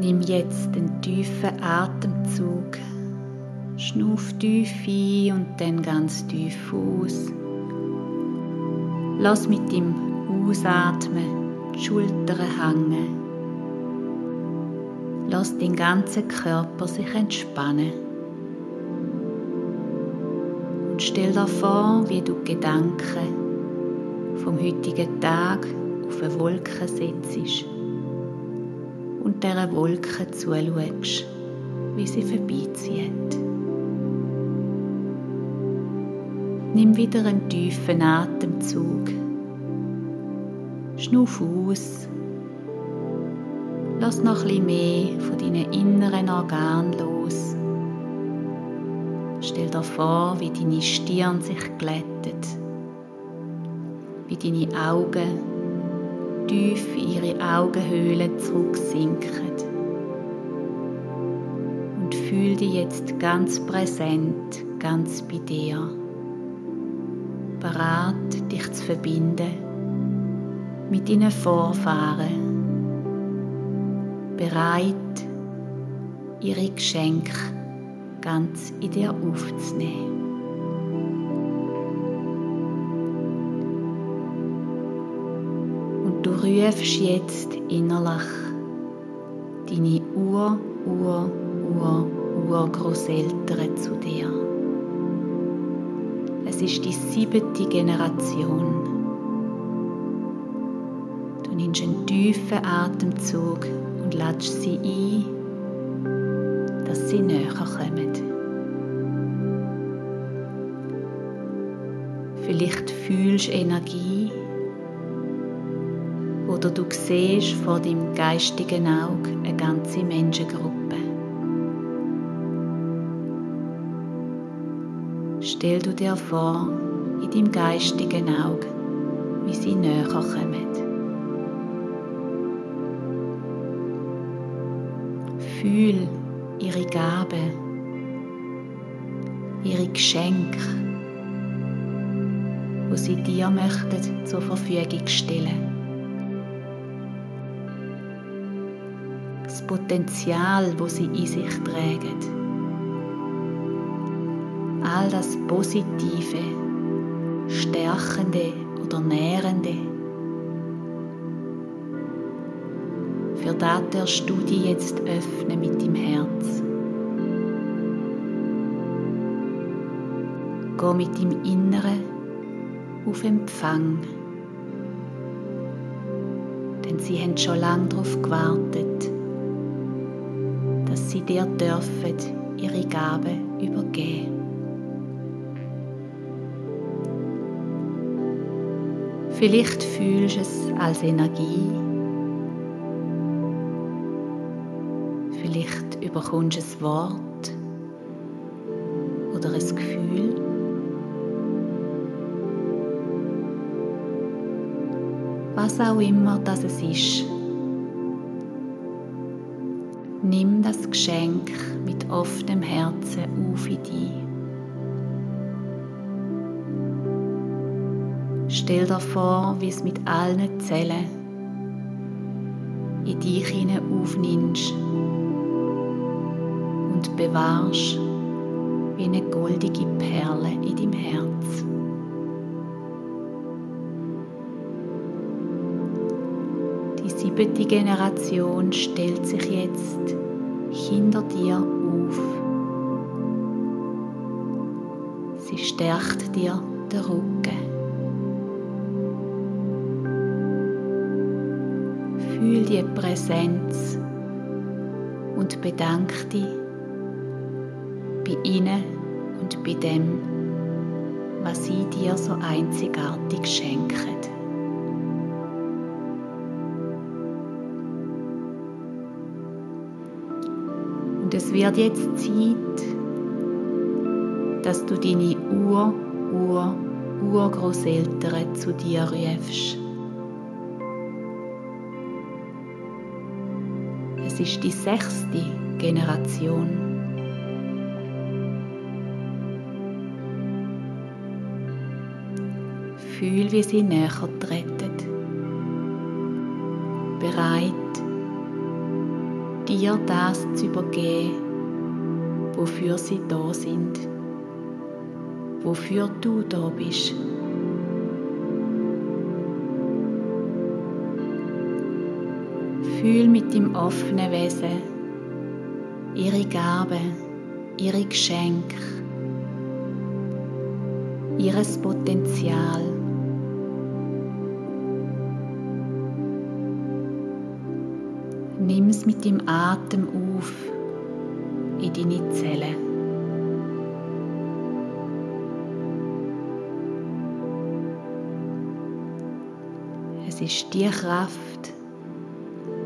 Nimm jetzt den tiefen Atemzug. Schnuff tief ein und dann ganz tief aus. Lass mit dem Ausatmen die Schultern hängen. Lass den ganzen Körper sich entspannen. Und stell dir vor, wie du Gedanken vom heutigen Tag auf eine Wolke setzt und dieser Wolke zuschaust, wie sie vorbeizieht. Nimm wieder einen tiefen Atemzug. Schnuff aus. Lass noch ein mehr von deinen inneren Organen los. Stell dir vor, wie deine Stirn sich glättet, wie deine Augen tief in ihre Augenhöhlen zurücksinken. Und fühl dich jetzt ganz präsent, ganz bei dir bereit, dich zu verbinden mit deinen Vorfahren, bereit, ihre Geschenke ganz in dir aufzunehmen. Du rufst jetzt innerlich deine Ur, Ur, Ur, Urgroßeltern zu dir. Es ist die siebte Generation. Du nimmst einen tiefen Atemzug und lädst sie ein, dass sie näher kommen. Vielleicht fühlst du Energie oder du siehst vor deinem geistigen Auge eine ganze Menschengruppe. stell du dir vor, in deinem geistigen Auge, wie sie näher kommen. Fühl ihre Gaben, ihre Geschenke, wo sie dir möchten zur Verfügung stellen. Potenzial, wo sie in sich tragen all das Positive, Stärkende oder Nährende. Für das darfst du dich jetzt öffnen mit dem Herz. Geh mit dem Inneren auf Empfang. Denn sie haben schon lange darauf gewartet, dass sie dir dürfen ihre Gaben übergeben. Vielleicht fühlst du es als Energie. Vielleicht überkommst du ein Wort oder ein Gefühl. Was auch immer das es ist. Nimm das Geschenk mit offenem Herzen auf in dich. Stell dir vor, wie es mit allen Zellen in dich hinein aufnimmst und bewahrst wie eine goldige Perle in deinem Herz. Siebte Generation stellt sich jetzt hinter dir auf. Sie stärkt dir den Rücken. Fühl die Präsenz und bedank dich bei ihnen und bei dem, was sie dir so einzigartig schenken. Es wird jetzt Zeit, dass du deine Ur, Ur, Urgroßeltern zu dir rufst. ist die sechste Generation. Fühl, wie sie näher treten. Bereit, dir das zu übergeben, wofür sie da sind, wofür du da bist. Fühl mit dem offenen Wesen ihre Gaben, ihre Geschenke, ihres Potenzial. Nimm es mit dem Atem auf in deine Zellen. Es ist die Kraft,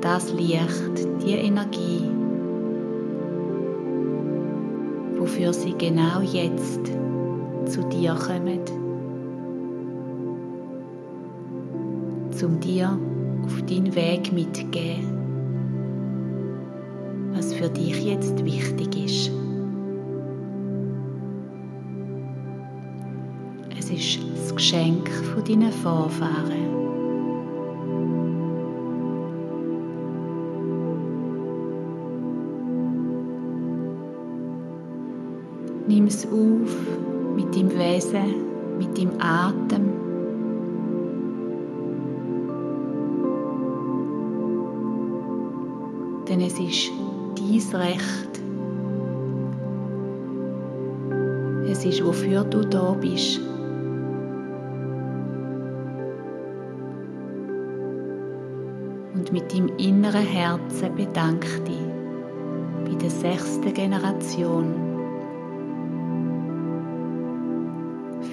das Licht, die Energie, wofür sie genau jetzt zu dir kommen, zum dir auf deinen Weg mitzugeben, was für dich jetzt wichtig ist. Es ist das Geschenk von deinen Vorfahren. Nimm es auf mit dem Wesen, mit dem Atem. Denn es ist dein Recht. Es ist, wofür du da bist. Und mit deinem inneren Herzen bedank dich bei der sechsten Generation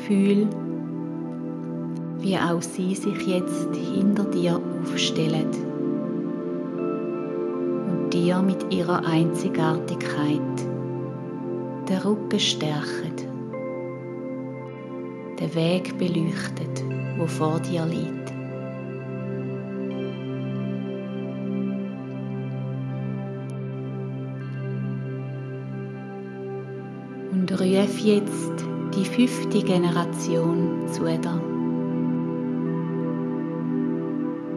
Fühl, wie auch sie sich jetzt hinter dir aufstellen dir mit ihrer Einzigartigkeit den Rücken stärken, den Weg beleuchtet, wo vor dir liegt. Und ruf jetzt die fünfte Generation zu dir.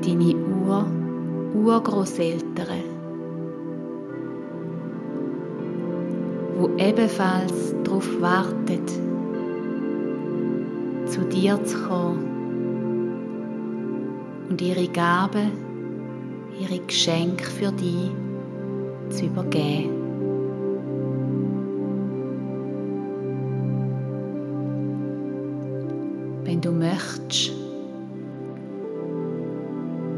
Deine Ur wo ebenfalls darauf wartet, zu dir zu kommen und ihre Gaben, ihre Geschenke für dich zu übergeben. Wenn du möchtest,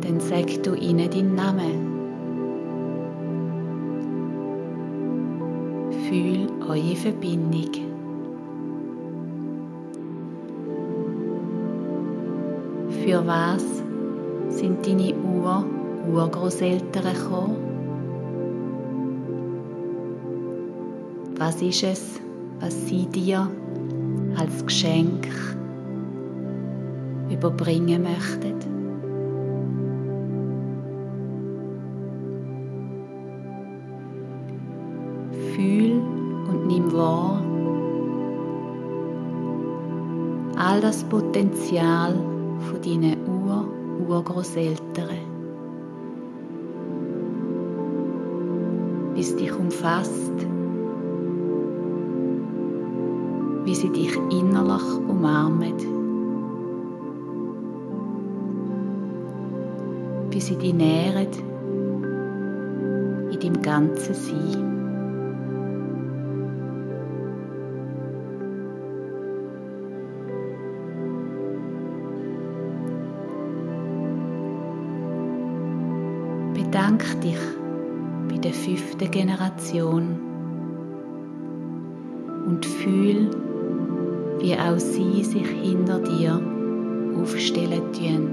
dann sag du ihnen deinen Namen. Fühl eure Verbindung. Für was sind deine Ur Urgroßeltern gekommen? Was ist es, was sie dir als Geschenk überbringen möchtet. Wahr all das Potenzial von deinen Ur-Urgroßeltern, wie es dich umfasst, wie sie dich innerlich umarmen. wie sie dich nähren in deinem ganzen Sein. Der fünften Generation und fühl, wie auch sie sich hinter dir aufstellen tun.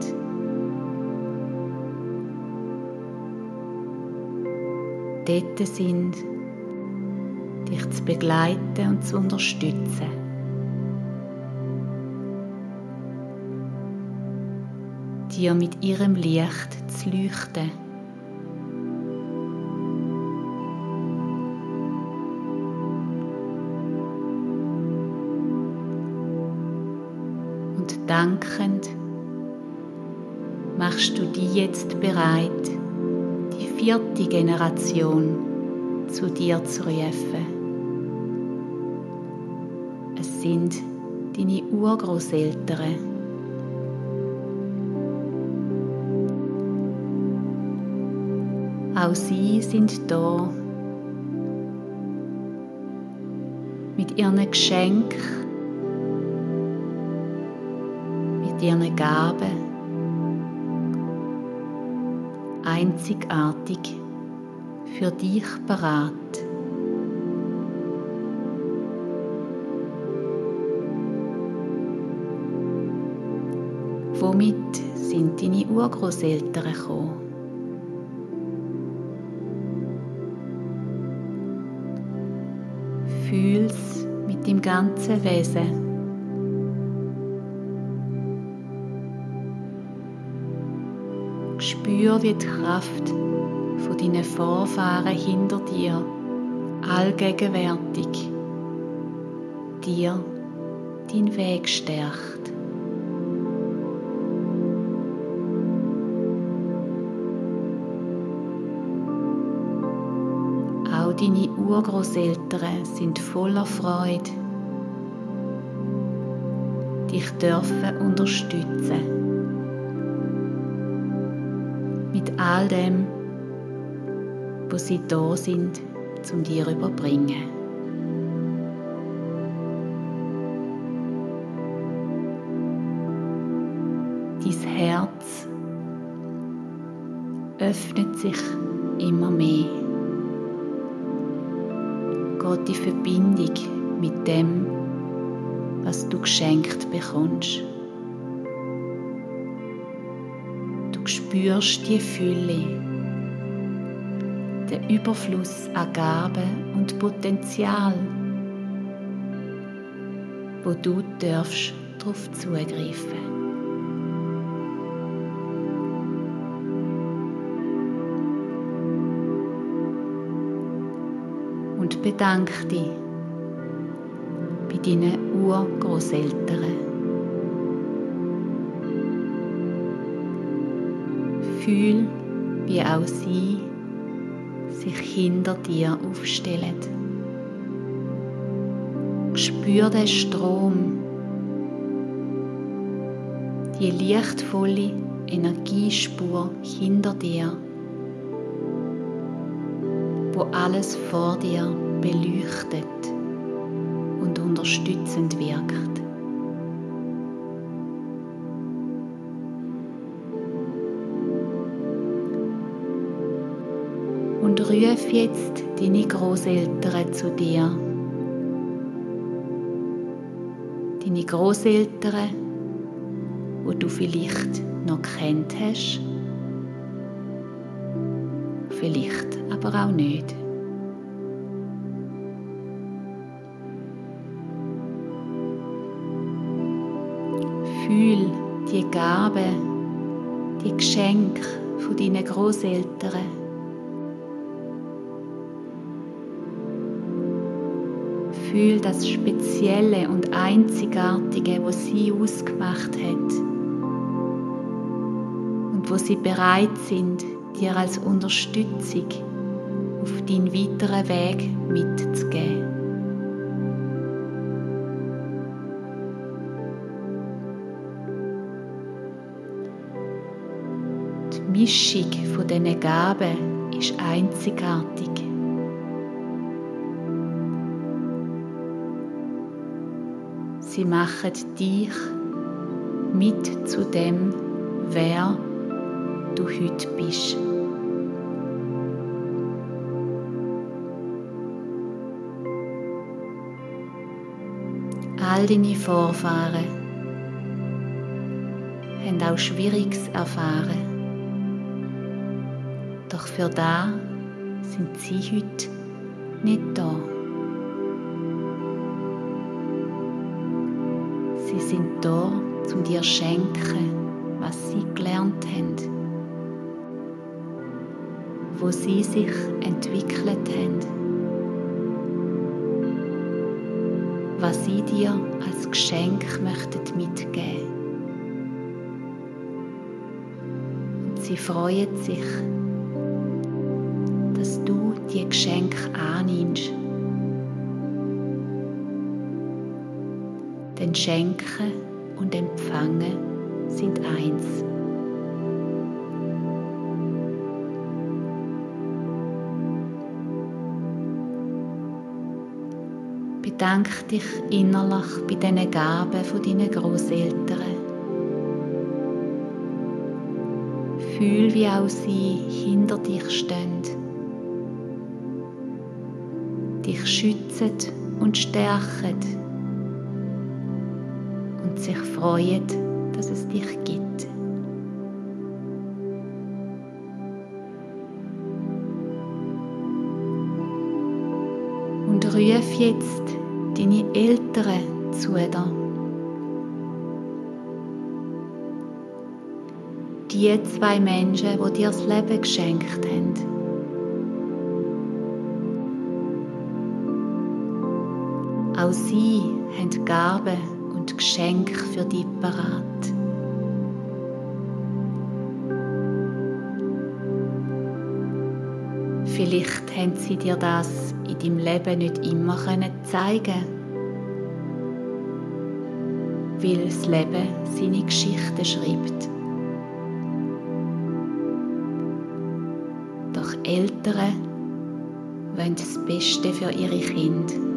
dort sind, dich zu begleiten und zu unterstützen. Dir mit ihrem Licht zu leuchten. Dankend machst du die jetzt bereit, vierte Generation zu dir zu rufen. Es sind deine Urgroßeltern. Auch sie sind da mit ihren Geschenken, mit ihren Gaben, einzigartig für dich parat. Womit sind deine Urgroßeltern gekommen? Fühl's mit dem ganzen Wesen. Spür, wie die Kraft von deinen Vorfahren hinter dir allgegenwärtig dir deinen Weg stärkt. Auch deine Urgroßeltern sind voller Freude, dich dürfen unterstützen. Mit all dem, wo sie da sind, zum dir überbringen. Dein Herz öffnet sich immer mehr. Geht die Verbindung mit dem, was du geschenkt bekommst. Spürst die Fülle den Überfluss an Gaben und Potenzial, wo du darfst darauf zugreifen. Und bedanke dich bei deinen Urgroßeltern. Fühl, wie auch sie sich hinter dir aufstellen. Spür den Strom, die lichtvolle Energiespur hinter dir, wo alles vor dir beleuchtet und unterstützend wirkt. Ruf jetzt deine Großeltern zu dir. Deine Großeltern, wo du vielleicht noch kennt hast, vielleicht aber auch nicht. Fühl die Gaben, die Geschenke von deinen Großeltern Gefühl, das Spezielle und Einzigartige, was sie ausgemacht hat und wo sie bereit sind, dir als Unterstützung auf deinen weiteren Weg mitzugeben. Die Mischung von diesen Gaben ist einzigartig. Sie machen dich mit zu dem, wer du heute bist. All deine Vorfahren haben auch Schwieriges erfahren. Doch für da sind sie heute nicht da. Sind da, um dir zu schenken, was sie gelernt haben, wo sie sich entwickelt haben, was sie dir als Geschenk möchten mitgeben. Und sie freuen sich, dass du die Geschenke annimmst. Denn Schenken und Empfangen sind eins. Bedank dich innerlich bei diesen Gaben von deinen Großeltern. Fühl, wie auch sie hinter dich stehen, dich schützen und stärken freuen, dass es dich gibt. Und ruf jetzt deine Eltern zu dir. Die zwei Menschen, die dir das Leben geschenkt haben. Auch sie haben Gaben und Geschenke für dich parat. Vielleicht haben sie dir das in deinem Leben nicht immer zeigen weil das Leben seine Geschichte schreibt. Doch Eltern wollen das Beste für ihre Kinder.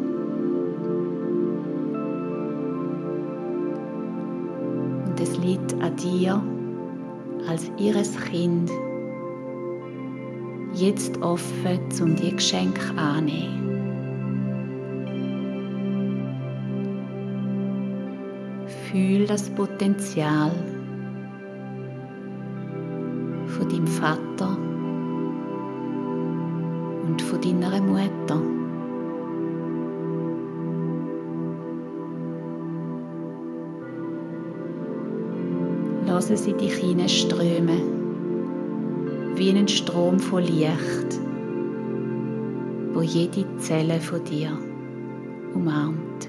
Liegt an dir als ihres Kind jetzt offen, um die Geschenke anzunehmen. Fühl das Potenzial von deinem Vater und von deiner Mutter. Lasse sie dich hineinströmen, wie einen Strom von Licht, wo jede Zelle von dir umarmt.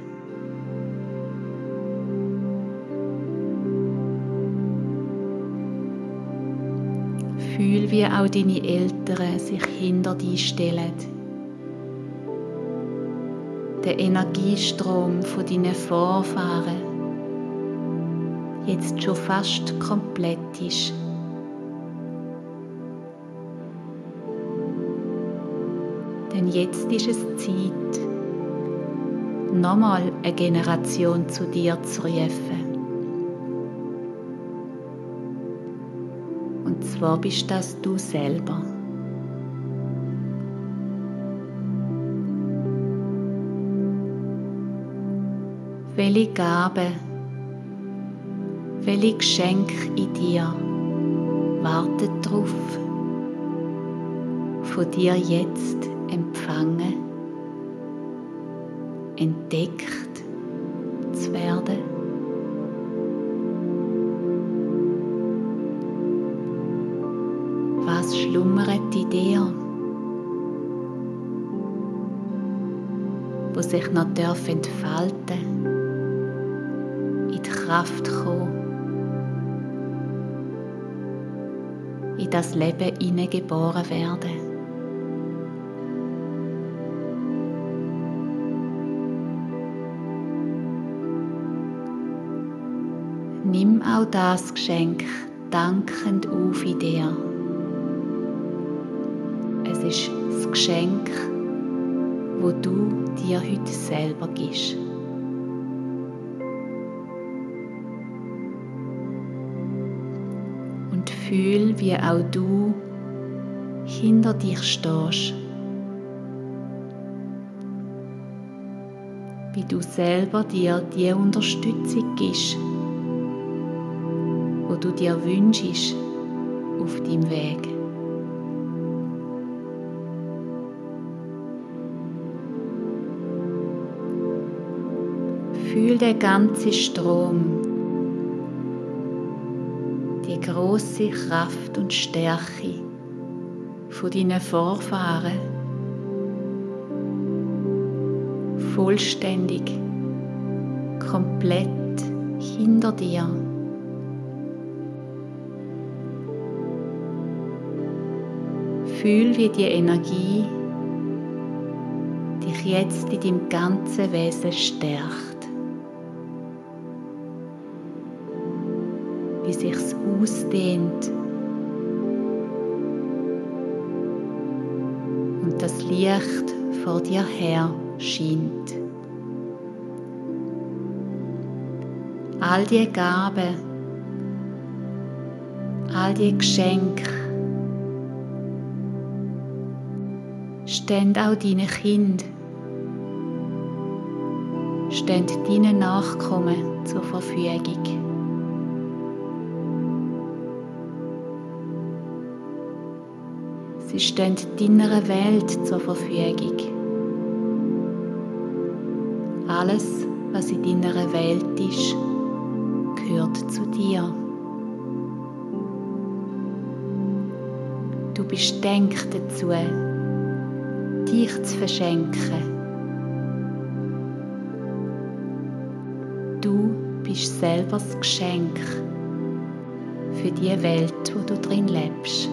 Fühl, wie auch deine Eltern sich hinter dich stellen. Der Energiestrom von deinen Vorfahren jetzt schon fast komplett ist. Denn jetzt ist es Zeit, nochmal eine Generation zu dir zu rufen. zwar bist das du selber. Welche Gabe, welche Geschenk in dir wartet darauf, von dir jetzt empfangen, entdeckt zu werden? schlummert in dir, wo sich noch darf entfalten, in die Kraft kommen, in das Leben hineingeboren werden. Nimm auch das Geschenk dankend auf in dir ist das Geschenk, wo du dir heute selber gibst. Und fühl, wie auch du hinter dich stehst. Wie du selber dir die Unterstützung gibst, wo du dir wünschst auf deinem Weg. Fühl der ganze Strom, die große Kraft und Stärke von deinen Vorfahren vollständig, komplett hinter dir. Fühl, wie die Energie dich jetzt in deinem ganzen Wesen stärkt. Wie sich's ausdehnt. Und das Licht vor dir her scheint. All die Gaben, all die Geschenke, stehen auch deine Kinder, stehen deinen Nachkommen zur Verfügung. Stehen deiner Welt zur Verfügung. Alles, was in deiner Welt ist, gehört zu dir. Du bist denk dazu, dich zu verschenken. Du bist selber das Geschenk für die Welt, wo du drin lebst.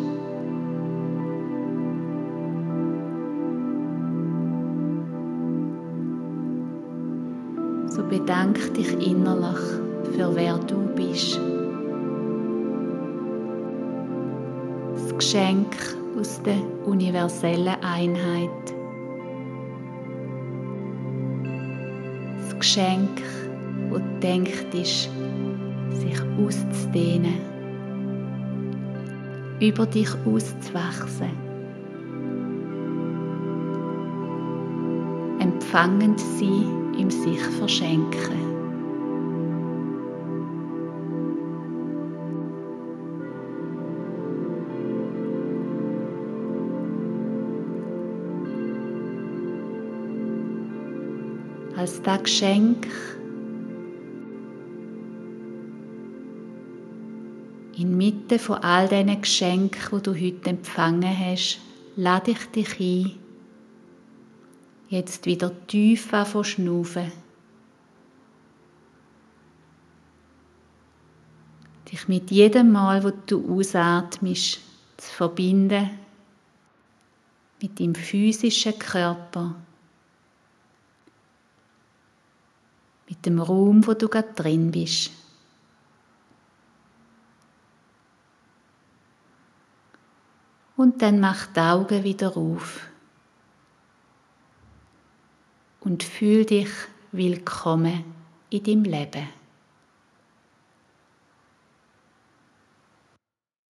Bedank dich innerlich für wer du bist. Das Geschenk aus der universellen Einheit. Das Geschenk, wo denkt ist, sich auszudehnen, über dich auszuwachsen, empfangend sein im sich verschenken. als das Geschenk inmitten von all diesen Geschenken, die du heute empfangen hast, lade ich dich ein, jetzt wieder tief schnaufen. Dich mit jedem Mal, wo du ausatmest, zu verbinden mit dem physischen Körper mit dem Raum, wo du gerade drin bist. Und dann mach die Augen wieder auf und fühl dich willkommen in deinem Leben.